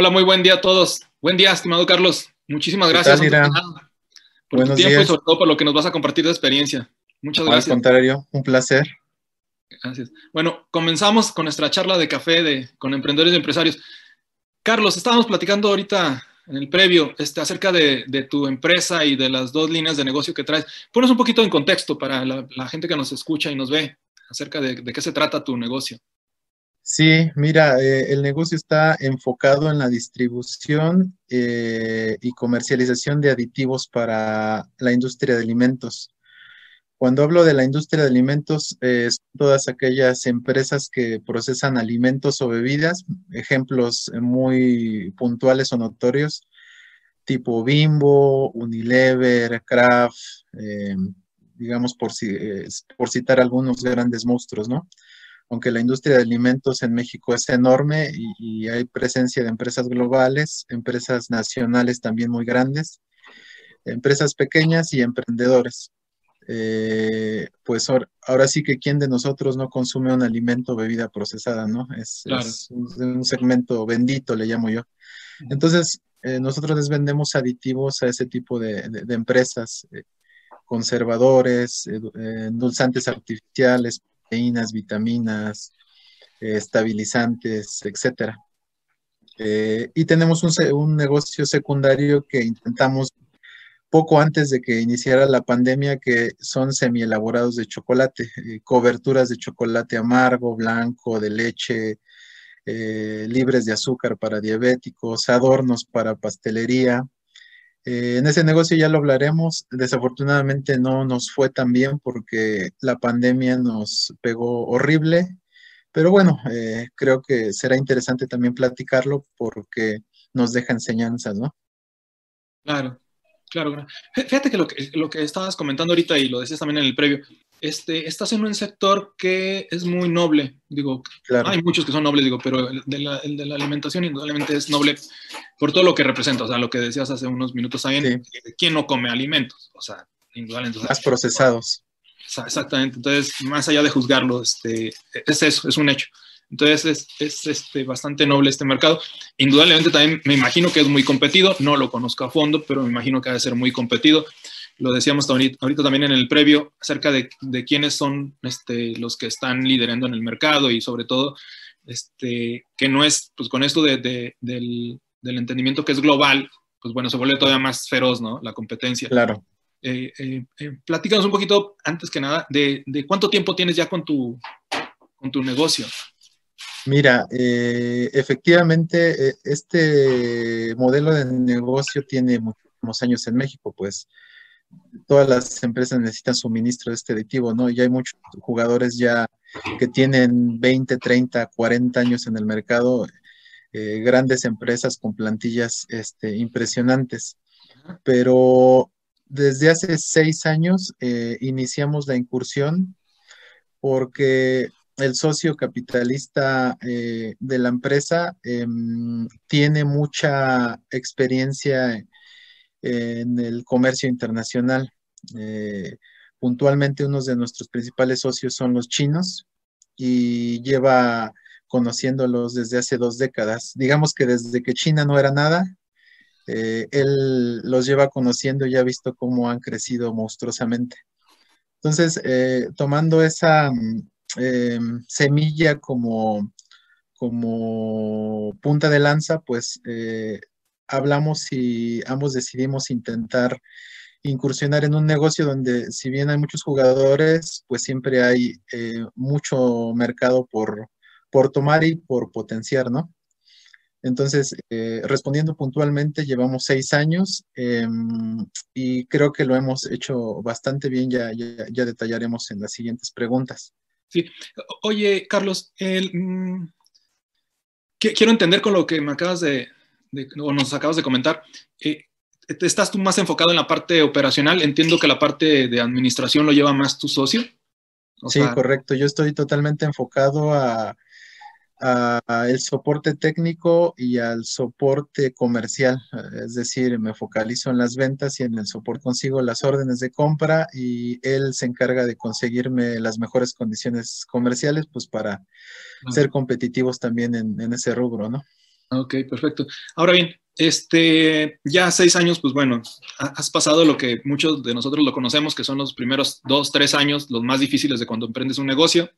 Hola, muy buen día a todos. Buen día, estimado Carlos. Muchísimas gracias tal, por Buenos tu tiempo días. y sobre todo por lo que nos vas a compartir de experiencia. Muchas gracias. Al contrario, un placer. Gracias. Bueno, comenzamos con nuestra charla de café de, con emprendedores y empresarios. Carlos, estábamos platicando ahorita en el previo este, acerca de, de, tu empresa y de las dos líneas de negocio que traes. Ponos un poquito en contexto para la, la gente que nos escucha y nos ve acerca de, de qué se trata tu negocio. Sí, mira, eh, el negocio está enfocado en la distribución eh, y comercialización de aditivos para la industria de alimentos. Cuando hablo de la industria de alimentos, eh, son todas aquellas empresas que procesan alimentos o bebidas, ejemplos muy puntuales o notorios, tipo Bimbo, Unilever, Kraft, digamos por, por citar algunos grandes monstruos, ¿no? Aunque la industria de alimentos en México es enorme y, hay presencia de empresas globales, empresas nacionales también muy grandes, empresas pequeñas y emprendedores. Eh, pues ahora, sí que quién de nosotros no consume un alimento o bebida procesada, ¿no? Es, un, segmento bendito, le llamo yo. Entonces, eh, nosotros les vendemos aditivos a ese tipo de, empresas, eh, conservadores, endulzantes artificiales, proteínas, vitaminas, eh, estabilizantes, etcétera. Eh, y tenemos un, negocio secundario que intentamos poco antes de que iniciara la pandemia, que son semi-elaborados de chocolate, eh, coberturas de chocolate amargo, blanco, de leche, libres de azúcar para diabéticos, adornos para pastelería, eh, en ese negocio ya lo hablaremos. Desafortunadamente no nos fue tan bien porque la pandemia nos pegó horrible, pero bueno, eh, creo que será interesante también platicarlo porque nos deja enseñanzas, ¿no? Claro, claro. Fíjate que lo que, lo que estabas comentando ahorita y lo decías también en el previo, este, estás en un sector que es muy noble. Digo, hay muchos que son nobles, digo, pero el de, la, el de la alimentación indudablemente es noble por todo lo que representa. O sea, lo que decías hace unos minutos también, ¿quién no come alimentos? O sea, indudablemente. Más procesados. Exactamente. Entonces, más allá de juzgarlo, este, es eso, es un hecho. Entonces, es, es este, bastante noble este mercado. Indudablemente también me imagino que es muy competido. No lo conozco a fondo, pero me imagino que ha de ser muy competido lo decíamos ahorita, también en el previo, acerca de, quiénes son este, los que están liderando en el mercado y sobre todo, este, que no es, pues con esto del, entendimiento que es global, pues bueno, se vuelve todavía más feroz, ¿no? La competencia. Claro. Eh, eh, eh, platícanos un poquito, antes que nada, de, cuánto tiempo tienes ya con tu, con tu negocio. Mira, efectivamente, este modelo de negocio tiene muchísimos años en México, pues todas las empresas necesitan suministro de este aditivo, ¿no? Y hay muchos jugadores ya que tienen 20, 30, 40 años en el mercado, eh, grandes empresas con plantillas este, impresionantes. Pero desde hace seis años eh, iniciamos la incursión porque el socio capitalista eh, de la empresa em, tiene mucha experiencia en el comercio internacional. Puntualmente unos de nuestros principales socios son los chinos y lleva conociéndolos desde hace dos décadas. Digamos que desde que China no era nada, eh, él los lleva conociendo y ha visto cómo han crecido monstruosamente. Entonces, eh, tomando esa em, semilla como, como punta de lanza, pues hablamos y ambos decidimos intentar incursionar en un negocio donde si bien hay muchos jugadores, pues siempre hay eh, mucho mercado por, por tomar y por potenciar, ¿no? Entonces, eh, respondiendo puntualmente, llevamos seis años em, y creo que lo hemos hecho bastante bien, ya, ya, detallaremos en las siguientes preguntas. Sí, oye, Carlos, mm, quiero entender con lo que me acabas de, o nos acabas de comentar, eh, ¿estás tú más enfocado en la parte operacional? Entiendo que la parte de administración lo lleva más tu socio. sí, correcto. Yo estoy totalmente enfocado a, el soporte técnico y al soporte comercial. Es decir, me focalizo en las ventas y en el soporte consigo las órdenes de compra y él se encarga de conseguirme las mejores condiciones comerciales, pues para ser competitivos también en, en ese rubro, ¿no? Ok, perfecto. Ahora bien, este, ya seis años, pues bueno, has pasado lo que muchos de nosotros lo conocemos, que son los primeros dos, tres años, los más difíciles de cuando emprendes un negocio.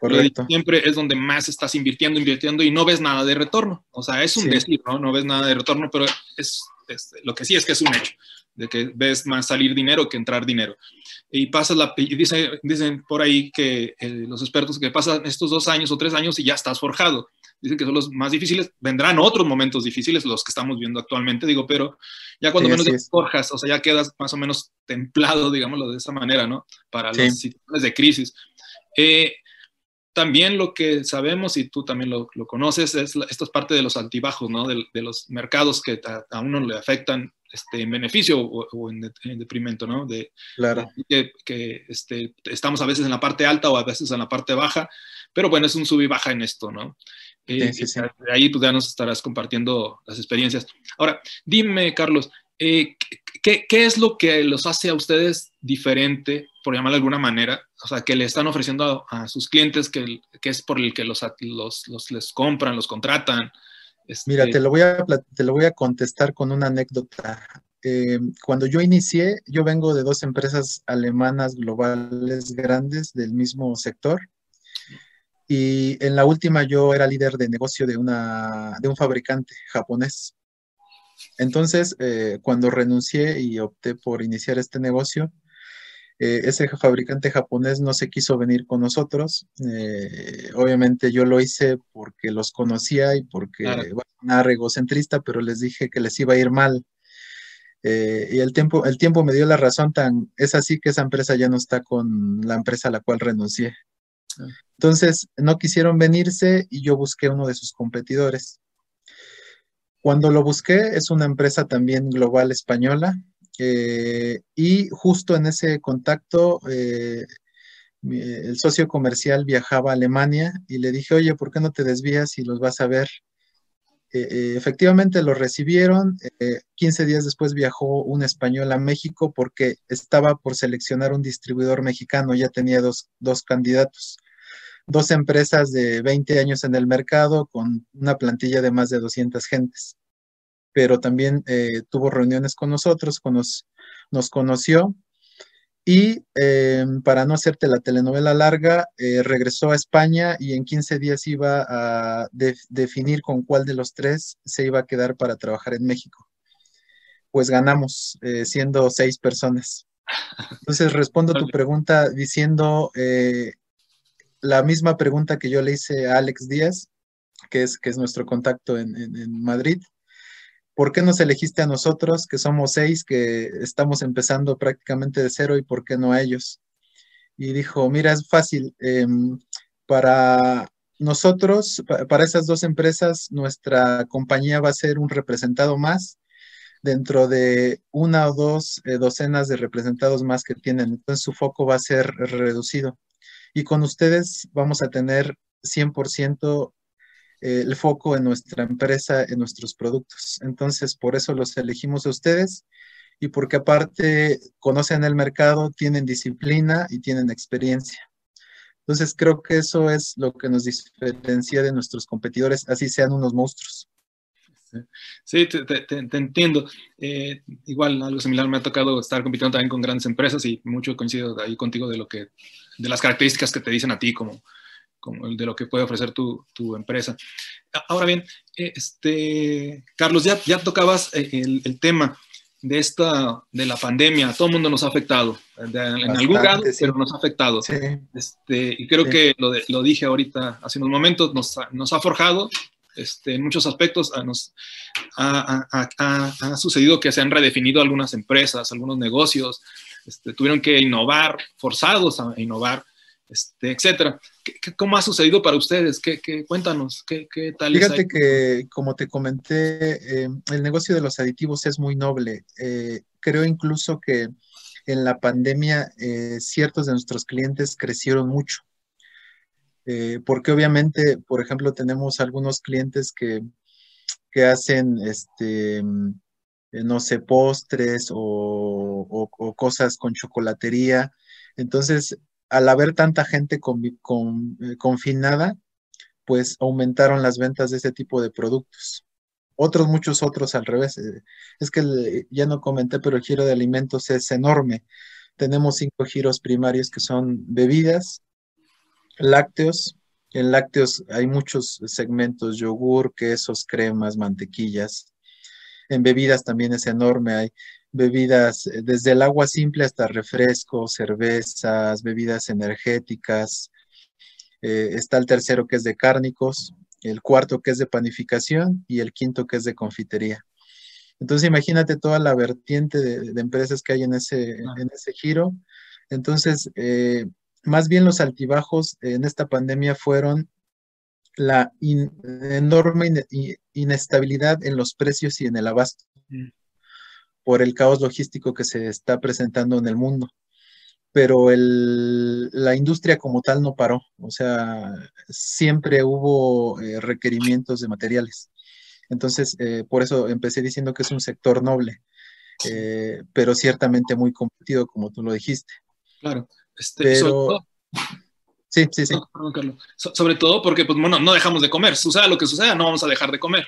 Correcto. Siempre es donde más estás invirtiendo, invirtiendo y no ves nada de retorno. O sea, es un decir, ¿no? No ves nada de retorno, pero es, lo que sí es que es un hecho, de que ves más salir dinero que entrar dinero. Y pasas la, y dice, dicen por ahí que eh, los expertos que pasan estos dos años o tres años y ya estás forjado dicen que son los más difíciles, vendrán otros momentos difíciles, los que estamos viendo actualmente, digo, pero ya cuando menos te forjas, o sea, ya quedas más o menos templado, digámoslo de esa manera, ¿no? Para las situaciones de crisis. Eh, también lo que sabemos, y tú también lo, lo conoces, es esto es parte de los altibajos, ¿no? De, de los mercados que a, uno le afectan este, en beneficio o, en, deprimento, ¿no? De, claro. que, que este, estamos a veces en la parte alta o a veces en la parte baja, pero bueno, es un sub y baja en esto, ¿no? Eh, ahí pues ya nos estarás compartiendo las experiencias. Ahora, dime, Carlos, eh, ¿qué, ¿qué, es lo que los hace a ustedes diferente, por llamarlo de alguna manera? O sea, que le están ofreciendo a, sus clientes, que, que, es por el que los, los, los les compran, los contratan. Este Mira, te lo, voy a, te lo voy a contestar con una anécdota. Eh, cuando yo inicié, yo vengo de dos empresas alemanas globales grandes del mismo sector y en la última yo era líder de negocio de, una, de un fabricante japonés. Entonces, eh, cuando renuncié y opté por iniciar este negocio, eh, ese fabricante japonés no se quiso venir con nosotros. Eh, obviamente yo lo hice porque los conocía y porque, bueno, una egocentrista, pero les dije que les iba a ir mal. y el tiempo, el tiempo me dio la razón tan, es así que esa empresa ya no está con la empresa a la cual renuncié. Entonces, no quisieron venirse y yo busqué uno de sus competidores. Cuando lo busqué, es una empresa también global española eh, y justo en ese contacto, eh, el socio comercial viajaba a Alemania y le dije, oye, ¿por qué no te desvías y los vas a ver? Eh, efectivamente lo recibieron. 15 días después viajó un español a México porque estaba por seleccionar un distribuidor mexicano, ya tenía dos, dos candidatos dos empresas de 20 años en el mercado con una plantilla de más de 200 gentes. Pero también eh, tuvo reuniones con nosotros, nos, conoció y eh, para no hacerte la telenovela larga, eh, regresó a España y en 15 días iba a definir con cuál de los tres se iba a quedar para trabajar en México. Pues ganamos, siendo seis personas. Entonces respondo a tu pregunta diciendo, la misma pregunta que yo le hice a Alex Díaz, que es, que es nuestro contacto en, Madrid. ¿Por qué nos elegiste a nosotros, que somos seis, que estamos empezando prácticamente de cero, y por qué no a ellos? Y dijo, mira, es fácil. Em, para nosotros, para esas dos empresas, nuestra compañía va a ser un representado más dentro de una o dos eh, docenas de representados más que tienen. Entonces su foco va a ser reducido y con ustedes vamos a tener 100% eh, el foco en nuestra empresa, en nuestros productos. Entonces, por eso los elegimos a ustedes y porque aparte conocen el mercado, tienen disciplina y tienen experiencia. Entonces, creo que eso es lo que nos diferencia de nuestros competidores, así sean unos monstruos. Sí, te, entiendo. Eh, igual, algo similar me ha tocado estar compitiendo también con grandes empresas y mucho coincido ahí contigo de lo que, de las características que te dicen a ti como, como de lo que puede ofrecer tu, tu empresa. Ahora bien, este, Carlos, ya, ya tocabas eh, el, el, tema de esta, de la pandemia. Todo el mundo nos ha afectado, en algún grado, pero nos ha afectado. Este, y creo que lo, lo, dije ahorita, hace unos momentos, nos, nos ha forjado este, en muchos aspectos nos, ha, sucedido que se han redefinido algunas empresas, algunos negocios, este, tuvieron que innovar, forzados a innovar, este, etcétera. cómo ha sucedido para ustedes? ¿Qué, cuéntanos, ¿qué, tal? Fíjate que, como te comenté, eh, el negocio de los aditivos es muy noble. Eh, creo incluso que en la pandemia eh, ciertos de nuestros clientes crecieron mucho. Eh, porque obviamente, por ejemplo, tenemos algunos clientes que, hacen, este, no sé, postres o, cosas con chocolatería. Entonces, al haber tanta gente con, eh, confinada, pues aumentaron las ventas de ese tipo de productos. otros, muchos otros al revés. Eh, es que ya no comenté, pero el giro de alimentos es enorme. Tenemos cinco giros primarios que son bebidas, lácteos. En lácteos hay muchos segmentos, yogur, quesos, cremas, mantequillas. En bebidas también es enorme, hay bebidas eh, desde el agua simple hasta refrescos, cervezas, bebidas energéticas. Eh, está el tercero que es de cárnicos, el cuarto que es de panificación y el quinto que es de confitería. Entonces imagínate toda la vertiente de, empresas que hay en ese, en ese giro. Entonces, eh, más bien los altibajos en esta pandemia fueron la enorme inestabilidad en los precios y en el abasto mm. por el caos logístico que se está presentando en el mundo pero la industria como tal no paró, o sea, siempre hubo eh, requerimientos de materiales. Entonces, eh, por eso empecé diciendo que es un sector noble, eh, pero ciertamente muy competido, como tú lo dijiste. Claro, este, pero... Sí, sí, sí. sobre todo porque, pues, bueno, no dejamos de comer. Suceda lo que suceda, no vamos a dejar de comer.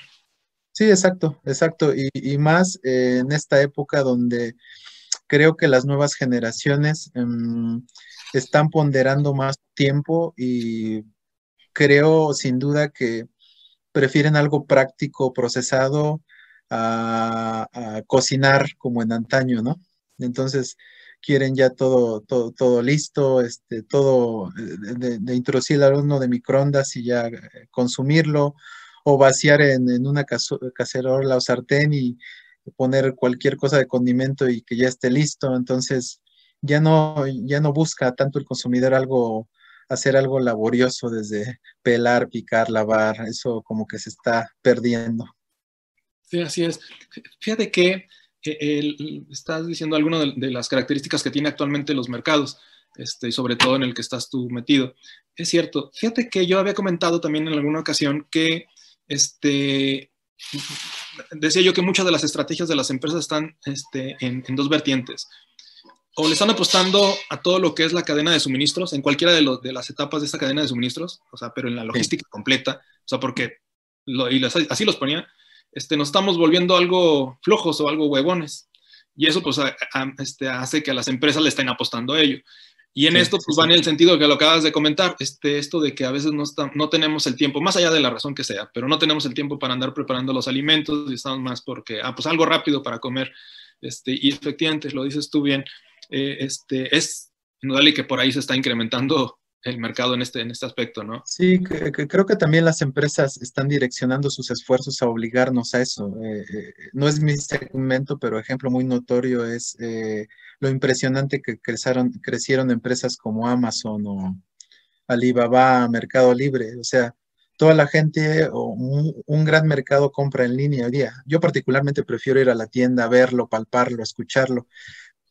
Sí, exacto, exacto. y más en esta época donde creo que las nuevas generaciones em, están ponderando más tiempo y creo sin duda que prefieren algo práctico, procesado, a, cocinar como en antaño, ¿no? Entonces quieren ya todo, todo, todo listo, este, todo de, de, introducir el alumno de microondas y ya consumirlo, o vaciar en, en una cacerola o sartén y, poner cualquier cosa de condimento y que ya esté listo. Entonces, ya no, ya no busca tanto el consumidor algo, hacer algo laborioso desde pelar, picar, lavar, eso como que se está perdiendo. Sí, así es. Fíjate que eh, estás diciendo algunas de, las características que tiene actualmente los mercados, este, y sobre todo en el que estás tú metido. Es cierto. Fíjate que yo había comentado también en alguna ocasión que este, decía yo que muchas de las estrategias de las empresas están este, en, dos vertientes. O le están apostando a todo lo que es la cadena de suministros, en cualquiera de, de las etapas de esta cadena de suministros, o sea, pero en la logística completa, o sea, porque, y así los ponía, este, nos estamos volviendo algo flojos o algo huevones. Y eso pues este, hace que a las empresas le estén apostando a ello. Y en esto, pues va en el sentido que lo acabas de comentar, este, esto de que a veces no, no tenemos el tiempo, más allá de la razón que sea, pero no tenemos el tiempo para andar preparando los alimentos y estamos más porque, ah, pues algo rápido para comer. Este, y efectivamente, lo dices tú bien, eh, este, es indudable que por ahí se está incrementando el mercado en este, en este aspecto, ¿no? Sí, creo que también las empresas están direccionando sus esfuerzos a obligarnos a eso. Eh, eh, no es mi segmento, pero ejemplo muy notorio es eh, lo impresionante que crecieron, crecieron empresas como Amazon o Alibaba, Mercado Libre. O sea, toda la gente o un, un, gran mercado compra en línea hoy día. Yo particularmente prefiero ir a la tienda, verlo, palparlo, escucharlo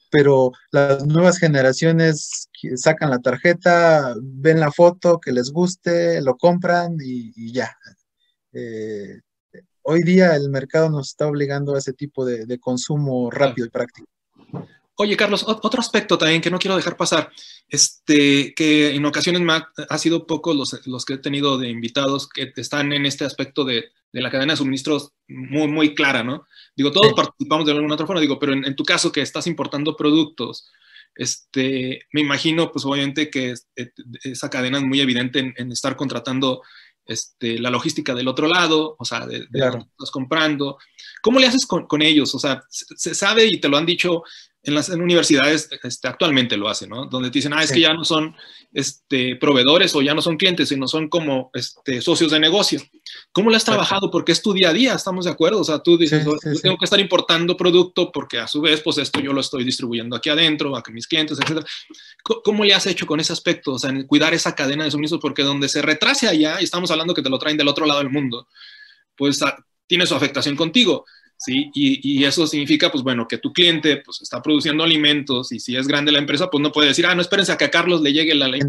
pero las nuevas generaciones sacan la tarjeta, ven la foto que les guste, lo compran y, ya. Eh, hoy día el mercado nos está obligando a ese tipo de consumo rápido y práctico. Oye, Carlos, otro aspecto también que no quiero dejar pasar, este, que en ocasiones me ha, sido poco los, los, que he tenido de invitados que están en este aspecto de, de la cadena de suministros muy, muy clara, ¿no? Digo, todos participamos de alguna otra forma, digo, pero en, tu caso que estás importando productos, este, me imagino, pues obviamente que eh, esa cadena es muy evidente en, en estar contratando este, la logística del otro lado, o sea, de, de estás comprando. ¿Cómo le haces con, con, ellos? O sea, se, sabe y te lo han dicho en las universidades este, actualmente lo hacen, ¿no? Donde te dicen, ah, es que ya no son este, proveedores o ya no son clientes, sino son como este, socios de negocio. ¿Cómo le has trabajado? Porque es tu día a día, ¿estamos de acuerdo? O sea, tú dices, yo tengo que estar importando producto porque a su vez, pues esto yo lo estoy distribuyendo aquí adentro, a mis clientes, etc. ¿Cómo le has hecho con ese aspecto? O sea, en cuidar esa cadena de suministros, porque donde se retrase allá, y estamos hablando que te lo traen del otro lado del mundo, pues tiene su afectación contigo. ¿Sí? Y, eso significa, pues bueno, que tu cliente pues, está produciendo alimentos y si es grande la empresa, pues no puede decir, ah, no espérense a que a Carlos le llegue la ley.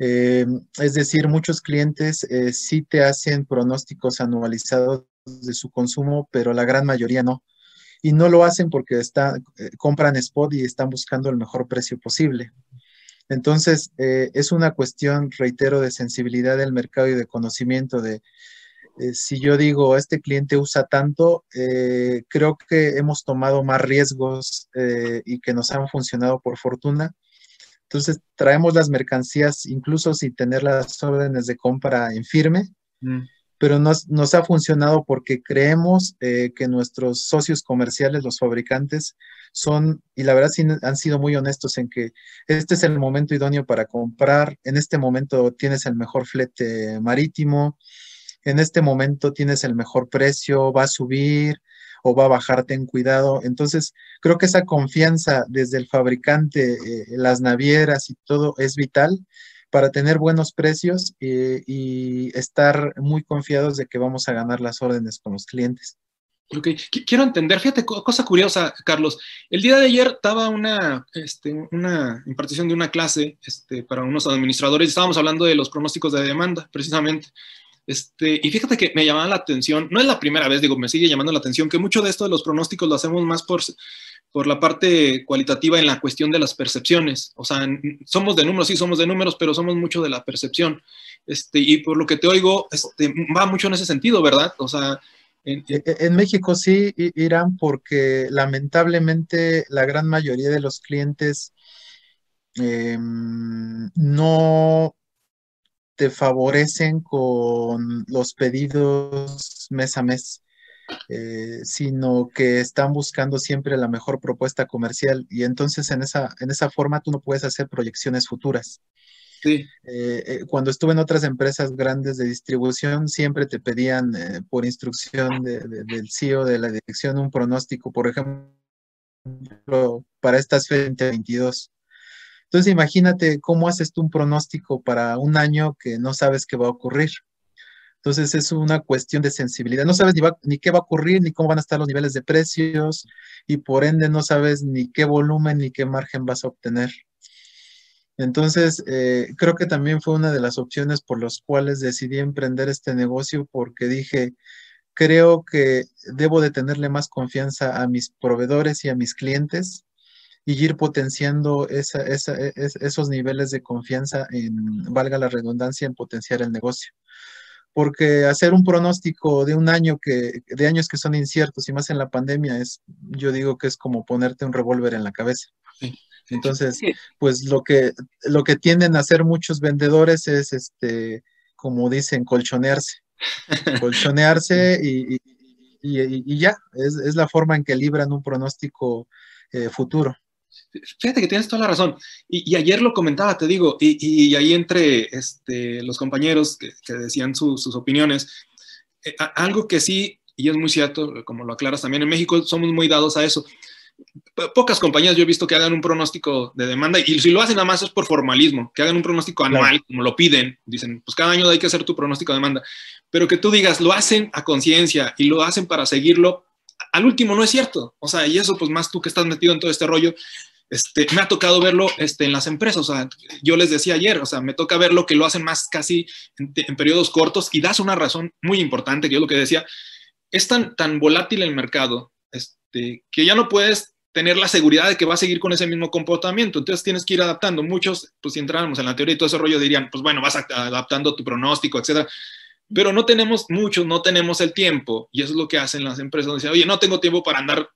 Eh, es decir, muchos clientes eh, sí te hacen pronósticos anualizados de su consumo, pero la gran mayoría no. Y no lo hacen porque está, eh, compran spot y están buscando el mejor precio posible. Entonces, es una cuestión, reitero, de sensibilidad del mercado y de conocimiento de eh, si yo digo, este cliente usa tanto, eh, creo que hemos tomado más riesgos eh, y que nos han funcionado por fortuna. Entonces, traemos las mercancías incluso sin tener las órdenes de compra en firme, mm. pero nos, nos, ha funcionado porque creemos que nuestros socios comerciales, los fabricantes, son, y la verdad sí han sido muy honestos en que este es el momento idóneo para comprar, en este momento tienes el mejor flete marítimo, en este momento tienes el mejor precio, va a subir o va a bajar, ten cuidado. Entonces, creo que esa confianza desde el fabricante, eh, las navieras y todo es vital para tener buenos precios eh, y estar muy confiados de que vamos a ganar las órdenes con los clientes. Ok, quiero entender, fíjate, cosa curiosa, Carlos. El día de ayer estaba una, este, una impartición de una clase este, para unos administradores estábamos hablando de los pronósticos de demanda, precisamente. Este, y fíjate que me llamaba la atención, no es la primera vez, digo, me sigue llamando la atención que mucho de esto de los pronósticos lo hacemos más por, por la parte cualitativa en la cuestión de las percepciones. O sea, somos de números, sí, somos de números, pero somos mucho de la percepción. Este, y por lo que te oigo, este, va mucho en ese sentido, ¿verdad? O sea... En, e, e, México sí, Irán, porque lamentablemente la gran mayoría de los clientes em, no, te favorecen con los pedidos mes a mes, eh, sino que están buscando siempre la mejor propuesta comercial y entonces en esa, en esa forma tú no puedes hacer proyecciones futuras. Sí. Eh, eh, cuando estuve en otras empresas grandes de distribución, siempre te pedían por instrucción del CEO de la dirección un pronóstico, por ejemplo, para estas 2022. Entonces imagínate cómo haces tú un pronóstico para un año que no sabes qué va a ocurrir. Entonces es una cuestión de sensibilidad. No sabes ni, qué va a ocurrir, ni cómo van a estar los niveles de precios, y por ende no sabes ni qué volumen ni qué margen vas a obtener. Entonces, eh, creo que también fue una de las opciones por las cuales decidí emprender este negocio, porque dije, creo que debo de tenerle más confianza a mis proveedores y a mis clientes y ir potenciando e, esos niveles de confianza en, valga la redundancia, en potenciar el negocio. Porque hacer un pronóstico de un año que, de años que son inciertos y más en la pandemia es, yo digo que es como ponerte un revólver en la cabeza. Entonces, pues lo que, lo que tienden a hacer muchos vendedores es, este, como dicen, colchonearse. colchonearse y, y, ya, es, es, la forma en que libran un pronóstico eh, futuro. Fíjate que tienes toda la razón. Y, ayer lo comentaba, te digo, y, ahí entre este, los compañeros que, decían sus opiniones, eh, algo que sí, y es muy cierto, como lo aclaras también, en México somos muy dados a eso. pocas compañías yo he visto que hagan un pronóstico de demanda y si lo hacen nada más es por formalismo, que hagan un pronóstico anual, como lo piden, dicen, pues cada año hay que hacer tu pronóstico de demanda, pero que tú digas, lo hacen a conciencia y lo hacen para seguirlo, al último no es cierto. O sea, y eso pues más tú que estás metido en todo este rollo, este, me ha tocado verlo este, en las empresas, o sea, yo les decía ayer, o sea, me toca verlo que lo hacen más casi en, periodos cortos y das una razón muy importante, que yo lo que decía, es tan, tan volátil el mercado este, que ya no puedes tener la seguridad de que va a seguir con ese mismo comportamiento, entonces tienes que ir adaptando. Muchos, pues si entráramos en la teoría y todo ese rollo, dirían, pues bueno, vas adaptando tu pronóstico, etcétera. Pero no tenemos muchos, no tenemos el tiempo, y eso es lo que hacen las empresas. Dicen, oye, no tengo tiempo para andar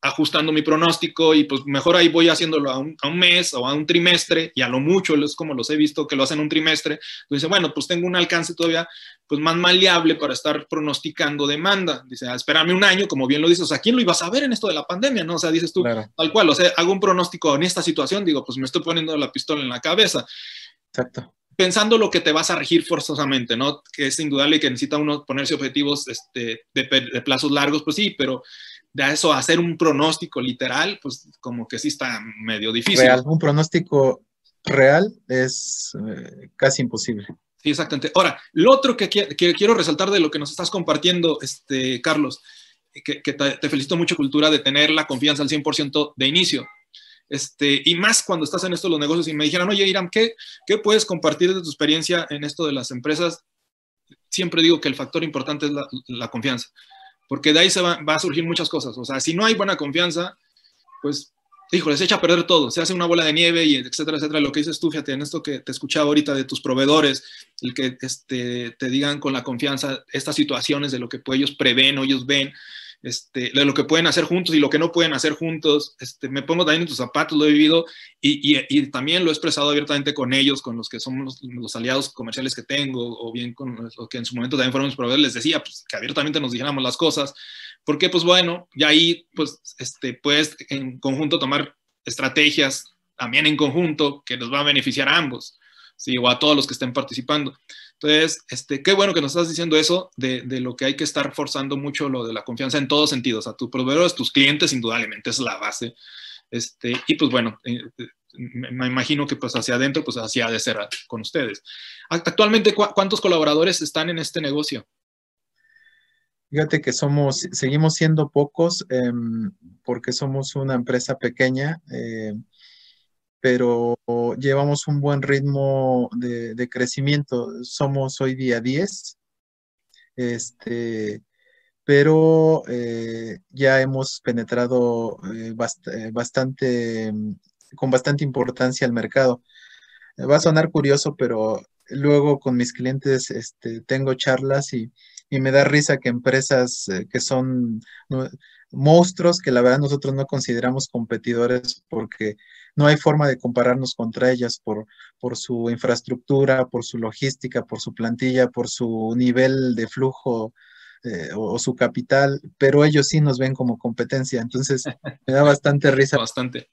ajustando mi pronóstico y pues mejor ahí voy haciéndolo a un, mes o a un trimestre y a lo mucho es como los he visto que lo hacen un trimestre. Dice, bueno, pues tengo un alcance todavía pues más maleable para estar pronosticando demanda. Dice, ah, espérame un año, como bien lo dices, o sea, ¿quién lo iba a saber en esto de la pandemia? ¿No? O sea, dices tú, tal cual, o sea, hago un pronóstico en esta situación, digo, pues me estoy poniendo la pistola en la cabeza. Exacto pensando lo que te vas a regir forzosamente, ¿no? Que es indudable que necesita uno ponerse objetivos este, de, de, plazos largos, pues sí, pero de eso hacer un pronóstico literal, pues como que sí está medio difícil. Real, un pronóstico real es eh, casi imposible. Sí, exactamente. Ahora, lo otro que, quiero resaltar de lo que nos estás compartiendo, este, Carlos, que, te, felicito mucho, Cultura, de tener la confianza al 100% de inicio. Este, y más cuando estás en esto los negocios y me dijeron, oye, Iram, ¿qué, ¿qué puedes compartir de tu experiencia en esto de las empresas? Siempre digo que el factor importante es la, confianza porque de ahí se va, a surgir muchas cosas. O sea, si no hay buena confianza, pues híjole, se echa a perder todo, se hace una bola de nieve y etcétera, etcétera. Lo que dices tú, fíjate, en esto que te escuchaba ahorita de tus proveedores, el que este, te digan con la confianza estas situaciones de lo que ellos prevén o ellos ven, este, de lo que pueden hacer juntos y lo que no pueden hacer juntos. Este, me pongo también en tus zapatos, lo he vivido y, y, y también lo he expresado abiertamente con ellos, con los que son los, aliados comerciales que tengo, o bien con los que en su momento también fueron mis proveedores, les decía pues, que abiertamente nos dijéramos las cosas, porque pues bueno, ya ahí pues este, puedes en conjunto tomar estrategias también en conjunto que nos va a beneficiar a ambos, ¿sí? o a todos los que estén participando. Entonces, este, qué bueno que nos estás diciendo eso de, de, lo que hay que estar forzando mucho lo de la confianza en todos sentidos, a tus proveedores, tus clientes, indudablemente es la base. Este, y pues bueno, eh, me imagino que pues hacia adentro, pues hacia de ser con ustedes. Actualmente, ¿cuántos colaboradores están en este negocio? Fíjate que somos, seguimos siendo pocos eh, porque somos una empresa pequeña. Eh, pero llevamos un buen ritmo de, crecimiento. Somos hoy día 10, este, pero eh, ya hemos penetrado eh, eh, bastante, con bastante importancia al mercado. Va a sonar curioso, pero luego con mis clientes este, tengo charlas y, y, me da risa que empresas que son monstruos que la verdad nosotros no consideramos competidores porque no hay forma de compararnos contra ellas por, por su infraestructura, por su logística, por su plantilla, por su nivel de flujo eh, o, o, su capital, pero ellos sí nos ven como competencia. Entonces, me da bastante risa. Bastante.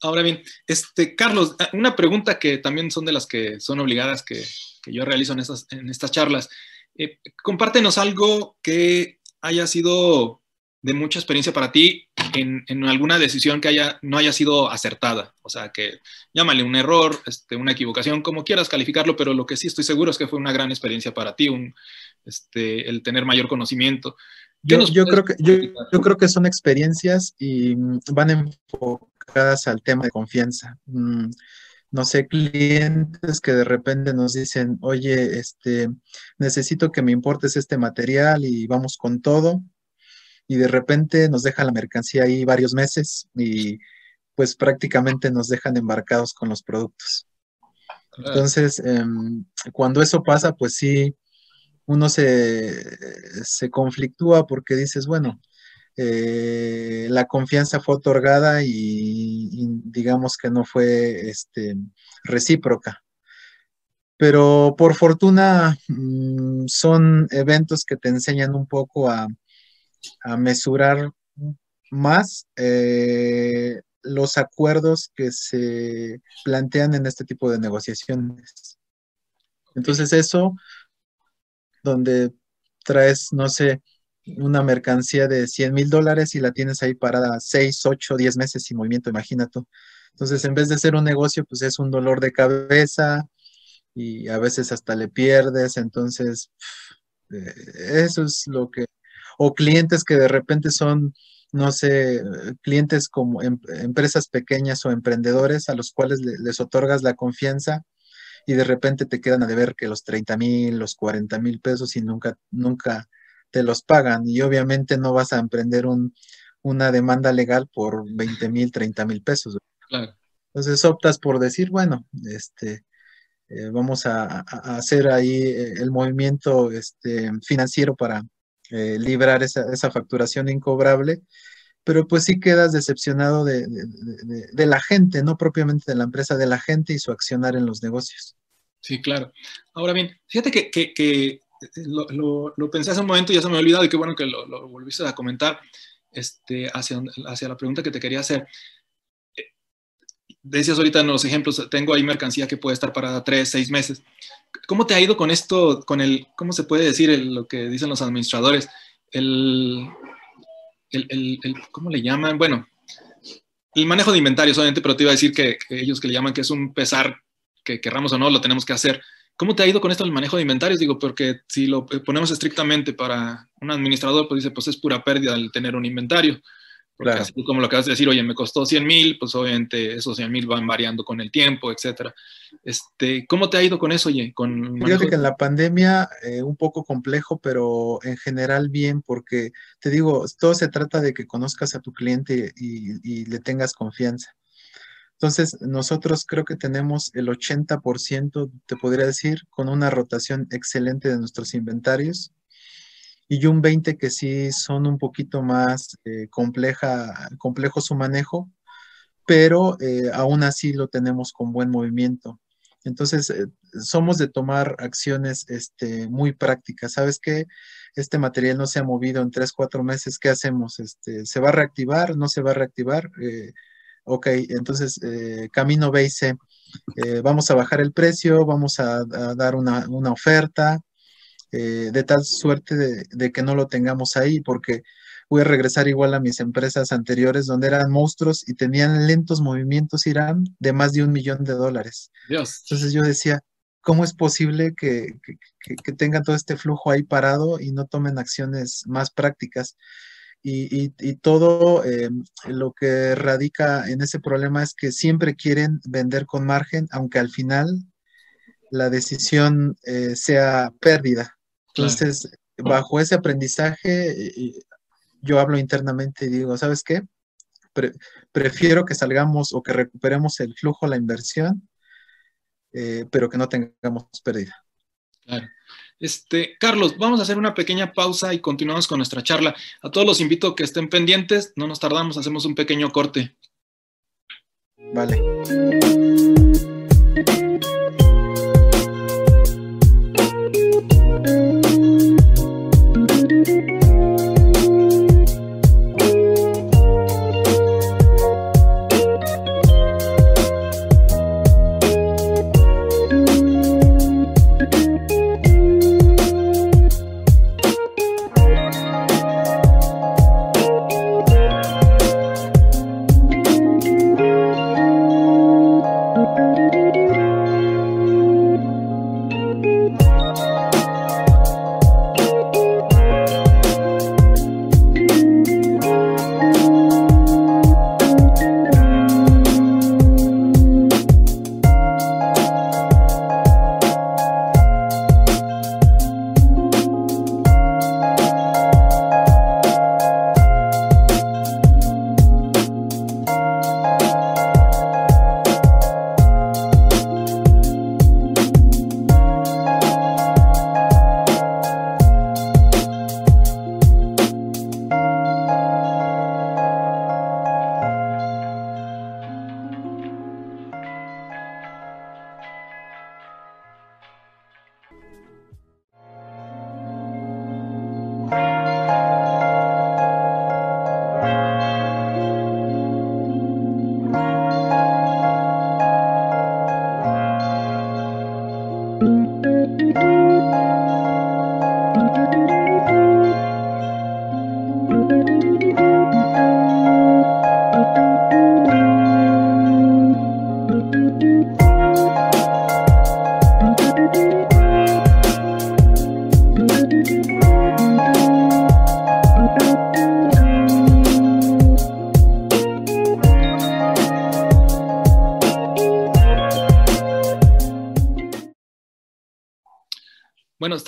Ahora bien, este, Carlos, una pregunta que también son de las que son obligadas que, que yo realizo en estas, en estas charlas. Eh, compártenos algo que haya sido de mucha experiencia para ti en, en, alguna decisión que haya, no haya sido acertada. O sea, que llámale un error, este, una equivocación, como quieras calificarlo, pero lo que sí estoy seguro es que fue una gran experiencia para ti, un, este, el tener mayor conocimiento. Yo, yo creo que, yo, yo, creo que son experiencias y van enfocadas al tema de confianza. Mm, no sé, clientes que de repente nos dicen, oye, este, necesito que me importes este material y vamos con todo y de repente nos deja la mercancía ahí varios meses y pues prácticamente nos dejan embarcados con los productos. Entonces, eh, cuando eso pasa, pues sí, uno se, se conflictúa porque dices, bueno, eh, la confianza fue otorgada y, y, digamos que no fue este, recíproca. Pero por fortuna mmm, son eventos que te enseñan un poco a, a mesurar más eh, los acuerdos que se plantean en este tipo de negociaciones. Entonces eso, donde traes, no sé, una mercancía de 100 mil dólares y la tienes ahí parada 6, 8, 10 meses sin movimiento, imagínate. Entonces, en vez de ser un negocio, pues es un dolor de cabeza y a veces hasta le pierdes. Entonces, eh, eso es lo que o clientes que de repente son, no sé, clientes como em empresas pequeñas o emprendedores a los cuales le, les otorgas la confianza y de repente te quedan a deber que los 30 mil, los 40 mil pesos y nunca, nunca te los pagan. Y obviamente no vas a emprender un, una demanda legal por 20 mil, 30 mil pesos. Claro. Entonces optas por decir, bueno, este, eh, vamos a, a, hacer ahí eh, el movimiento este, financiero para, eh, librar esa, esa, facturación incobrable, pero pues sí quedas decepcionado de, de, la gente, no propiamente de la empresa, de la gente y su accionar en los negocios. Sí, claro. Ahora bien, fíjate que, que, que lo, lo, pensé hace un momento y ya se me ha olvidado y qué bueno que lo, lo volviste a comentar este, hacia, hacia la pregunta que te quería hacer decías ahorita en los ejemplos, tengo ahí mercancía que puede estar para tres, seis meses. ¿Cómo te ha ido con esto, con el, cómo se puede decir el, lo que dicen los administradores? El, el, el, el, ¿cómo le llaman? Bueno, el manejo de inventario solamente, pero te iba a decir que, que, ellos que le llaman que es un pesar, que querramos o no, lo tenemos que hacer. ¿Cómo te ha ido con esto el manejo de inventarios? Digo, porque si lo ponemos estrictamente para un administrador, pues dice, pues es pura pérdida el tener un inventario Claro. Así como lo acabas de decir, oye, me costó 100 mil, pues obviamente esos 100 mil van variando con el tiempo, etcétera. Este, ¿Cómo te ha ido con eso, oye? Con Fíjate que en la pandemia eh, un poco complejo, pero en general bien, porque te digo, todo se trata de que conozcas a tu cliente y, y le tengas confianza. Entonces, nosotros creo que tenemos el 80%, te podría decir, con una rotación excelente de nuestros inventarios y un 20 que sí son un poquito más eh, compleja, complejo su manejo, pero eh, aún así lo tenemos con buen movimiento. Entonces, eh, somos de tomar acciones este, muy prácticas. ¿Sabes qué? Este material no se ha movido en tres, cuatro meses. ¿Qué hacemos? Este, ¿Se va a reactivar? ¿No se va a reactivar? ok, entonces, camino B y C. vamos a bajar el precio, vamos a, a dar una, una oferta, eh, de tal suerte de, que no lo tengamos ahí, porque voy a regresar igual a mis empresas anteriores donde eran monstruos y tenían lentos movimientos Irán de más de un millón de dólares. Entonces yo decía, ¿cómo es posible que, tengan todo este flujo ahí parado y no tomen acciones más prácticas? Y, todo eh, lo que radica en ese problema es que siempre quieren vender con margen, aunque al final la decisión eh, sea pérdida. Entonces, bajo ese aprendizaje, yo hablo internamente y digo, ¿sabes qué? prefiero que salgamos o que recuperemos el flujo, la inversión, eh, pero que no tengamos pérdida. Claro. Este, Carlos, vamos a hacer una pequeña pausa y continuamos con nuestra charla. A todos los invito a que estén pendientes, no nos tardamos, hacemos un pequeño corte. Vale.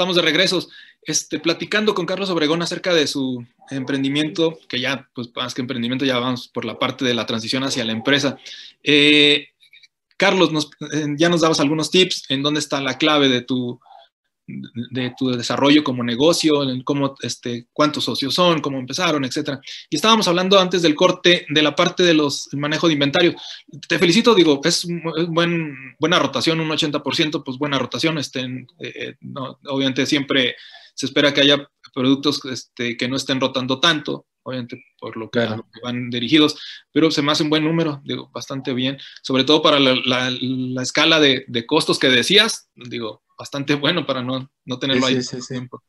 Estamos de regresos, este, platicando con Carlos Obregón acerca de su emprendimiento, que ya, pues más que emprendimiento, ya vamos por la parte de la transición hacia la empresa. Eh, Carlos, eh, ya nos dabas algunos tips en dónde está la clave de tu, de tu desarrollo como negocio, cómo, este, cuántos socios son, cómo empezaron, etcétera. Y estábamos hablando antes del corte de la parte de los manejo de inventario. Te felicito, digo, es, buen, buena rotación, un 80%, pues buena rotación. Este, eh, obviamente siempre se espera que haya productos este, que no estén rotando tanto, obviamente por lo que, van dirigidos, pero se me hace un buen número, digo, bastante bien, sobre todo para la, escala de, de, costos que decías, digo, bastante bueno para no, no tenerlo ahí sí, tiempo.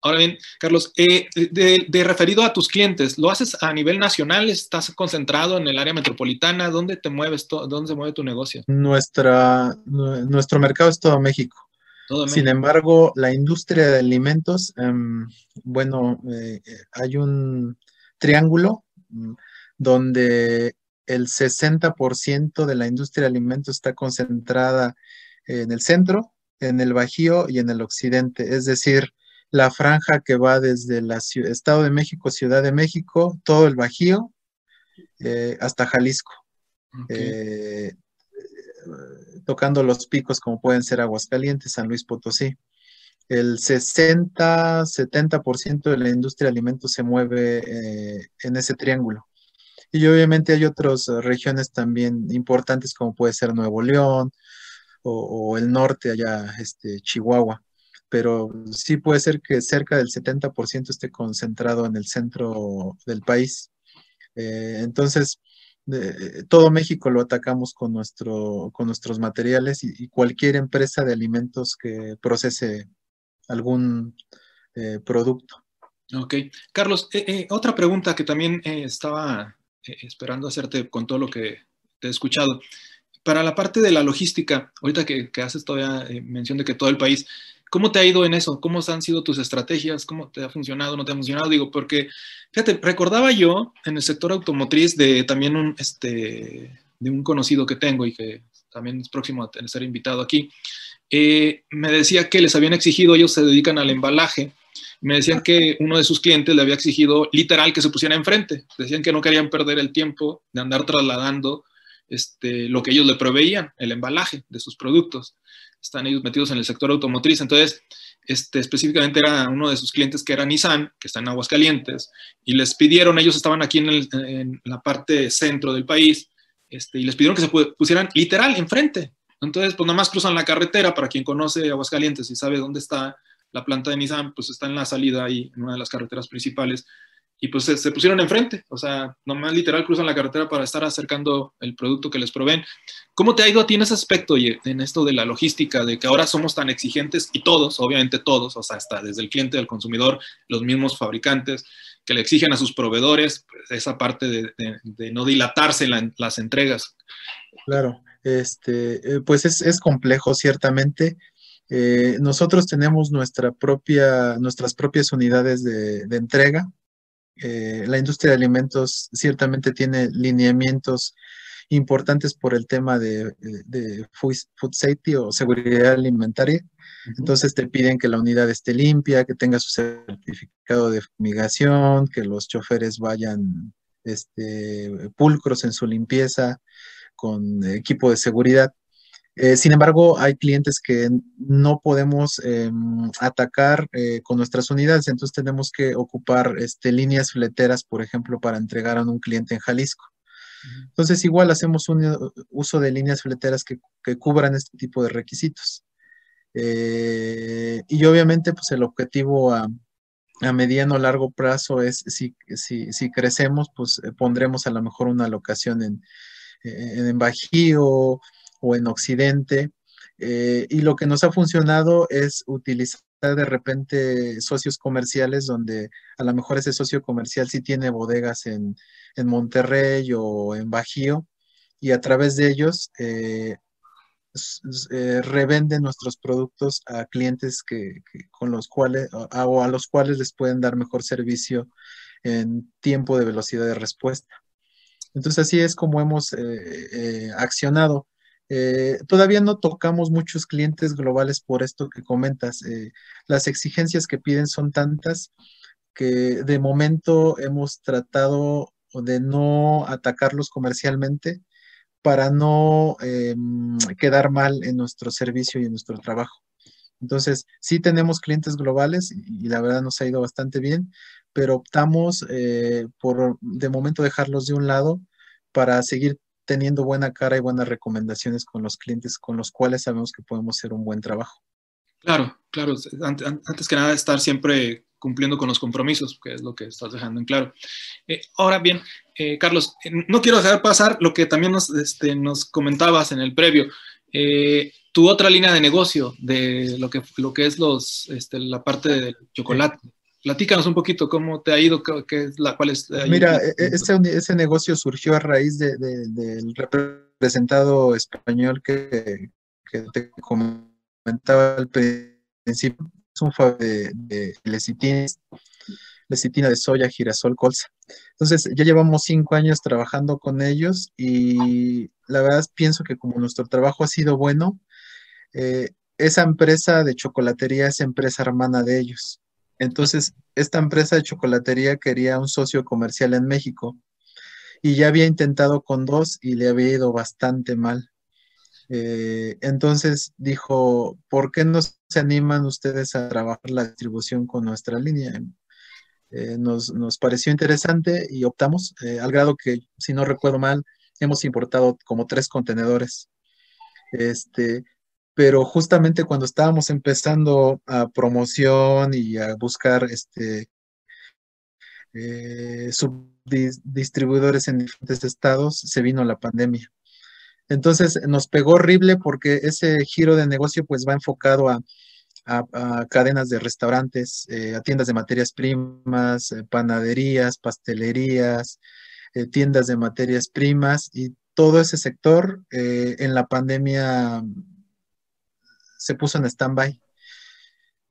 Ahora bien, Carlos, eh, de, referido a tus clientes, ¿lo haces a nivel nacional? ¿Estás concentrado en el área metropolitana? ¿Dónde te mueves? ¿Dónde se mueve tu negocio? Nuestra, nuestro mercado es todo México. Sin embargo, la industria de alimentos, em, bueno, eh, hay un triángulo mm, donde el 60% de la industria de alimentos está concentrada en el centro, en el Bajío y en el occidente, es decir, la franja que va desde el Estado de México, Ciudad de México, todo el Bajío, eh, hasta Jalisco, eh, tocando los picos como pueden ser Aguascalientes, San Luis Potosí. El 60-70% de la industria de alimentos se mueve eh, en ese triángulo. Y obviamente hay otras regiones también importantes como puede ser Nuevo León o, el norte, allá este, Chihuahua pero sí puede ser que cerca del 70% esté concentrado en el centro del país. Eh, entonces, todo México lo atacamos con, nuestro, con nuestros materiales y, cualquier empresa de alimentos que procese algún eh, producto. Ok. Carlos, eh, otra pregunta que también estaba esperando hacerte con todo lo que te he escuchado. Para la parte de la logística, ahorita que, que haces todavía mención de que todo el país, ¿Cómo te ha ido en eso? ¿Cómo han sido tus estrategias? ¿Cómo te ha funcionado? ¿No te ha funcionado? Digo, porque, fíjate, recordaba yo en el sector automotriz de también un, este, de un conocido que tengo y que también es próximo a ser invitado aquí. Eh, me decía que les habían exigido, ellos se dedican al embalaje, me decían que uno de sus clientes le había exigido literal que se pusiera enfrente. Decían que no querían perder el tiempo de andar trasladando este, lo que ellos le proveían, el embalaje de sus productos están ellos metidos en el sector automotriz. Entonces, este, específicamente era uno de sus clientes que era Nissan, que está en Aguascalientes, y les pidieron, ellos estaban aquí en, la parte centro del país, este, y les pidieron que se pusieran literal enfrente. Entonces, pues nada más cruzan la carretera, para quien conoce Aguascalientes y sabe dónde está la planta de Nissan, pues está en la salida ahí, en una de las carreteras principales y pues se, pusieron enfrente, o sea, nomás literal cruzan la carretera para estar acercando el producto que les proveen. ¿Cómo te ha ido a ti en ese aspecto, y en esto de la logística, de que ahora somos tan exigentes y todos, obviamente todos, o sea, hasta desde el cliente del consumidor, los mismos fabricantes, que le exigen a sus proveedores pues, esa parte de, no dilatarse en las entregas? Claro, este, eh, pues es, complejo, ciertamente. Eh, nosotros tenemos nuestra propia, nuestras propias unidades de, de entrega, eh, la industria de alimentos ciertamente tiene lineamientos importantes por el tema de, food, safety o seguridad alimentaria. Entonces te piden que la unidad esté limpia, que tenga su certificado de fumigación, que los choferes vayan este, pulcros en su limpieza, con equipo de seguridad. Eh, sin embargo, hay clientes que no podemos em, atacar eh, con nuestras unidades, entonces tenemos que ocupar este, líneas fleteras, por ejemplo, para entregar a un cliente en Jalisco. Entonces, igual hacemos un uso de líneas fleteras que, cubran este tipo de requisitos. Eh, y obviamente, pues el objetivo a, mediano o largo plazo es, si, si, crecemos, pues pondremos a lo mejor una locación en, en Bajío, o en Occidente. Eh, y lo que nos ha funcionado es utilizar de repente socios comerciales donde a lo mejor ese socio comercial sí tiene bodegas en, Monterrey o en Bajío y a través de ellos eh, eh, revenden nuestros productos a clientes que, con los cuales o a los cuales les pueden dar mejor servicio en tiempo de velocidad de respuesta. Entonces así es como hemos accionado. Eh, todavía no tocamos muchos clientes globales por esto que comentas. Eh, las exigencias que piden son tantas que de momento hemos tratado de no atacarlos comercialmente para no em, quedar mal en nuestro servicio y en nuestro trabajo. Entonces, sí tenemos clientes globales y, la verdad nos ha ido bastante bien, pero optamos eh, por de momento dejarlos de un lado para seguir teniendo buena cara y buenas recomendaciones con los clientes con los cuales sabemos que podemos hacer un buen trabajo. Claro, claro. Antes que nada, estar siempre cumpliendo con los compromisos, que es lo que estás dejando en claro. Eh, ahora bien, eh, Carlos, eh, no quiero dejar pasar lo que también nos, este, nos comentabas en el previo. tu otra línea de negocio de lo que, lo que es los, este, la parte del chocolate. Platícanos un poquito cómo te ha ido, qué es la cual es. Mira, e, e, ese, ese, negocio surgió a raíz de, del representado español que, que, te comentaba al principio. Es un de, de lecitines. lecitina de soya, girasol, colza. Entonces, ya llevamos cinco años trabajando con ellos y la verdad pienso que como nuestro trabajo ha sido bueno, eh, esa empresa de chocolatería es empresa hermana de ellos. Entonces, esta empresa de chocolatería quería un socio comercial en México y ya había intentado con dos y le había ido bastante mal. Eh, entonces dijo, ¿por qué no se animan ustedes a trabajar la distribución con nuestra línea? Eh, nos, pareció interesante y optamos, eh, al grado que, si no recuerdo mal, hemos importado como tres contenedores. Este, pero justamente cuando estábamos empezando a promoción y a buscar este, subdistribuidores en diferentes estados, se vino la pandemia. Entonces nos pegó horrible porque ese giro de negocio pues va enfocado a, cadenas de restaurantes, eh, a tiendas de materias primas, eh, panaderías, pastelerías, eh, tiendas de materias primas y todo ese sector en la pandemia se puso en stand-by.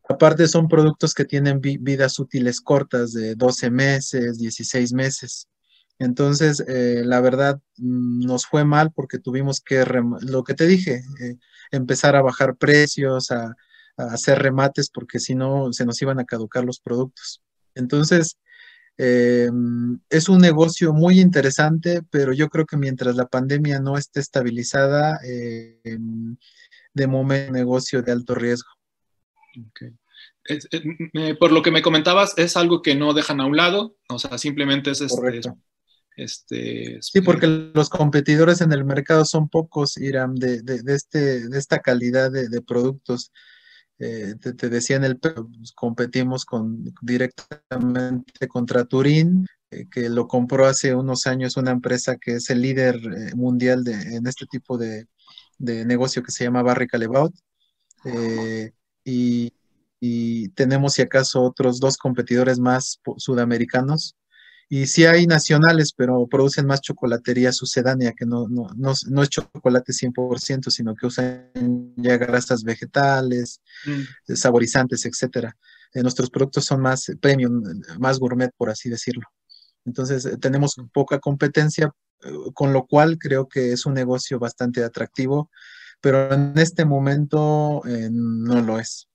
Aparte son productos que tienen vidas útiles cortas de 12 meses, 16 meses. Entonces, eh, la verdad, mm, nos fue mal porque tuvimos que, lo que te dije, eh, empezar a bajar precios, a, hacer remates, porque si no, se nos iban a caducar los productos. Entonces, eh, es un negocio muy interesante, pero yo creo que mientras la pandemia no esté estabilizada, de momento, negocio de alto riesgo. por lo que me comentabas, es algo que no dejan a un lado, o sea, simplemente es, este, este, sí, porque los competidores en el mercado son pocos, Iram, de, este, de esta calidad de, productos. Eh, te, decía en el pues, competimos con, directamente contra Turín, eh, que lo compró hace unos años una empresa que es el líder eh, mundial en este tipo de, negocio que se llama Barry Callebaut. y, y tenemos si acaso otros dos competidores más sudamericanos y sí hay nacionales, pero producen más chocolatería sucedánea, que no, no, no, es chocolate 100%, sino que usan ya grasas vegetales, mm. saborizantes, etc. Eh, nuestros productos son más premium, más gourmet, por así decirlo. Entonces, eh, tenemos poca competencia, eh, con lo cual creo que es un negocio bastante atractivo, pero en este momento no lo es.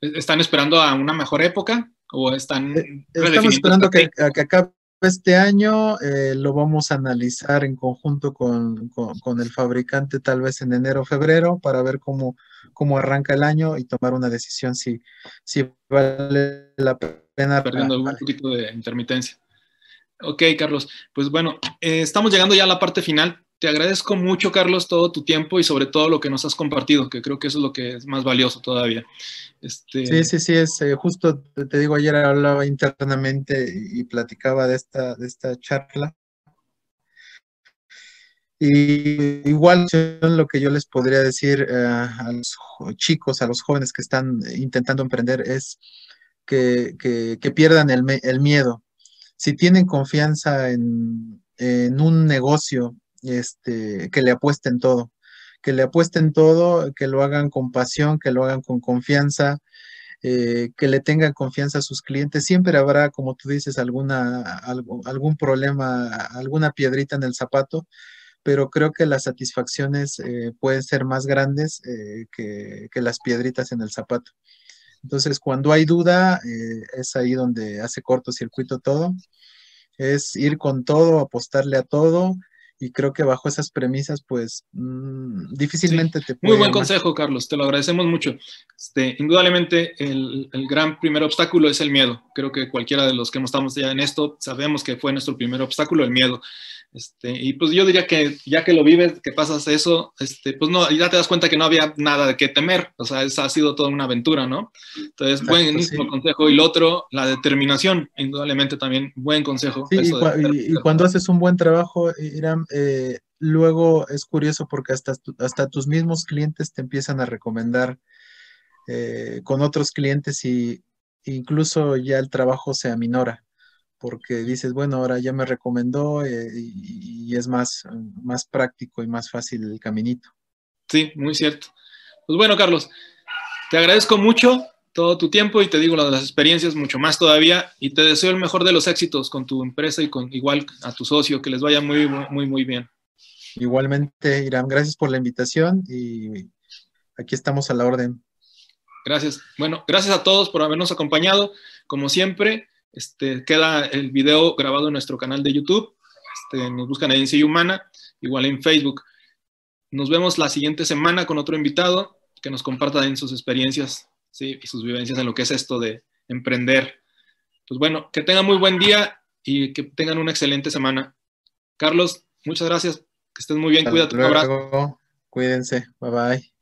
¿Están esperando a una mejor época? ¿O están eh, Estamos esperando que, que, acabe este año, eh, lo vamos a analizar en conjunto con, el fabricante tal vez en enero o febrero para ver cómo, cómo arranca el año y tomar una decisión si, si vale la pena. Perdiendo un poquito de intermitencia. Ok, Carlos. Pues bueno, eh, estamos llegando ya a la parte final. Te agradezco mucho, Carlos, todo tu tiempo y sobre todo lo que nos has compartido, que creo que eso es lo que es más valioso todavía. Este... Sí, sí, sí, es eh, justo, te digo, ayer hablaba internamente y platicaba de esta, de esta charla. Y igual lo que yo les podría decir eh, a los chicos, a los jóvenes que están intentando emprender es que, pierdan el, el, miedo. Si tienen confianza en, un negocio, este, que le apuesten todo, que le apuesten todo, que lo hagan con pasión, que lo hagan con confianza, eh, que le tengan confianza a sus clientes. Siempre habrá, como tú dices, alguna, algún problema, alguna piedrita en el zapato, pero creo que las satisfacciones eh, pueden ser más grandes eh, que, las piedritas en el zapato. Entonces, cuando hay duda, es ahí donde hace cortocircuito todo. Es ir con todo, apostarle a todo y creo que bajo esas premisas, pues mm, difícilmente te Muy buen consejo, Carlos, te lo agradecemos mucho. Este, indudablemente, el, el, gran primer obstáculo es el miedo. Creo que cualquiera de los que estamos ya en esto sabemos que fue nuestro primer obstáculo, el miedo. Este, y pues yo diría que ya que lo vives, que pasas eso, este, pues no, ya te das cuenta que no había nada de qué temer, o sea, esa ha sido toda una aventura, ¿no? Entonces, buen consejo. Y lo otro, la determinación, indudablemente también, buen consejo. Sí, y, cuando haces un buen trabajo, Irán, eh, luego es curioso porque hasta, hasta tus mismos clientes te empiezan a recomendar eh, con otros clientes y incluso ya el trabajo se aminora porque dices, bueno, ahora ya me recomendó eh, y, es más, más práctico y más fácil el caminito. Sí, muy cierto. Pues bueno, Carlos, te agradezco mucho. Todo tu tiempo y te digo las experiencias mucho más todavía y te deseo el mejor de los éxitos con tu empresa y con igual a tu socio, que les vaya muy, muy, muy bien. Igualmente, Irán, gracias por la invitación y aquí estamos a la orden. Gracias. Bueno, gracias a todos por habernos acompañado. Como siempre, este, queda el video grabado en nuestro canal de YouTube. Este, nos buscan en Ciencia Humana, igual en Facebook. Nos vemos la siguiente semana con otro invitado que nos comparta en sus experiencias ¿sí? y sus vivencias en lo que es esto de emprender. Pues bueno, que tengan muy buen día y que tengan una excelente semana. Carlos, muchas gracias. Que estén muy bien. Cuídate. un abrazo. Cuídense. Bye bye.